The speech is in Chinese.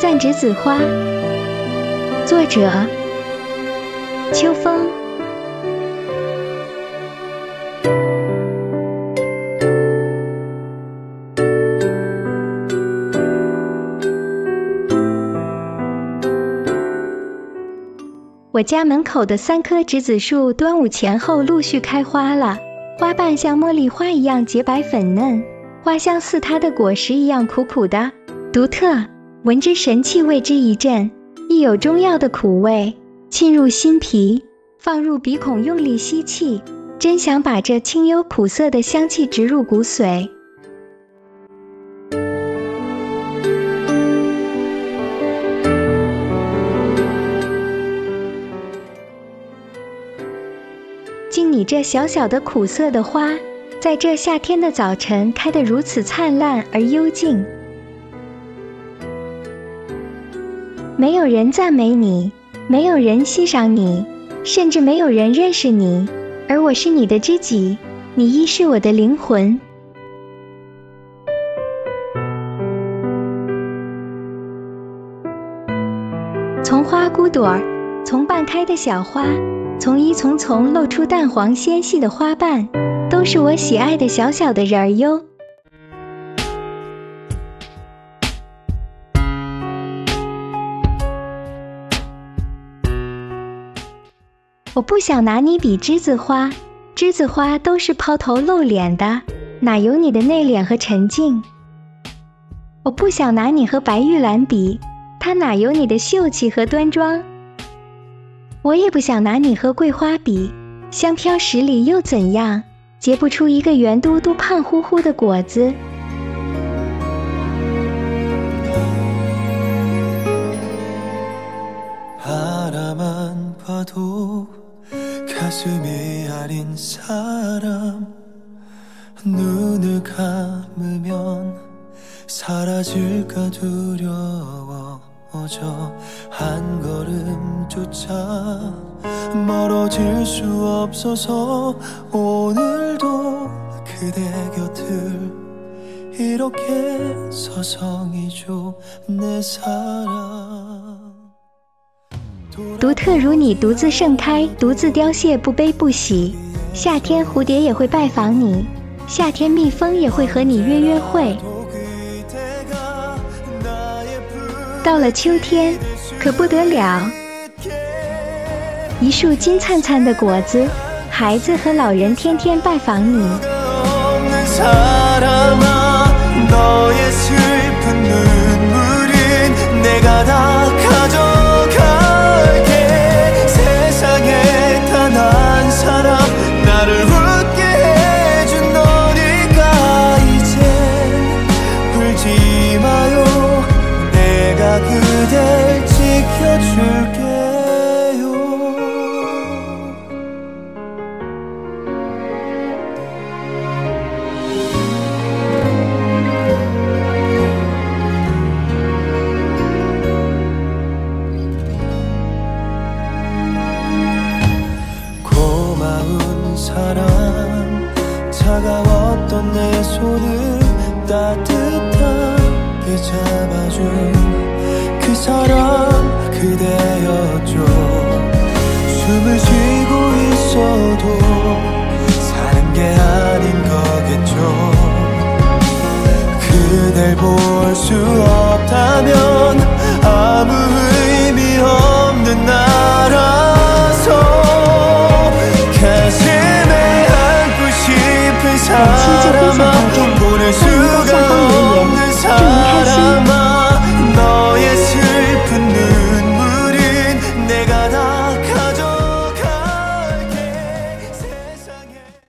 赞栀子花，作者秋风。我家门口的三棵栀子树，端午前后陆续开花了，花瓣像茉莉花一样洁白粉嫩，花香似它的果实一样苦苦的，独特。闻之神气，为之一振，亦有中药的苦味沁入心脾，放入鼻孔，用力吸气，真想把这清幽苦涩的香气植入骨髓。你这小小的苦涩的花，在这夏天的早晨开得如此灿烂而幽静。没有人赞美你，没有人欣赏你，甚至没有人认识你，而我是你的知己，你亦是我的灵魂。从花骨朵儿，从半开的小花，从一丛丛露出淡黄纤细的花瓣，都是我喜爱的小小的人儿哟。我不想拿你比栀子花，栀子花都是抛头露脸的，哪有你的内敛和沉静？我不想拿你和白玉兰比，它哪有你的秀气和端庄？我也不想拿你和桂花比，香飘十里又怎样，结不出一个圆嘟嘟、胖乎乎的果子。조차멀어질수없어서오늘도그대곁을이렇게서성이줘내사랑独特如你，独自盛开，独自凋谢，不悲不喜。夏天蝴蝶也会拜访你，夏天蜜蜂也会和你约约会。到了秋天，可不得了， 一树金灿灿的果子，孩子和老人天天拜访你。 따뜻하게 잡아준 그 사람 그대였죠. 숨을 쉬고 있어도 사는 게 아닌 거겠죠. 그댈 보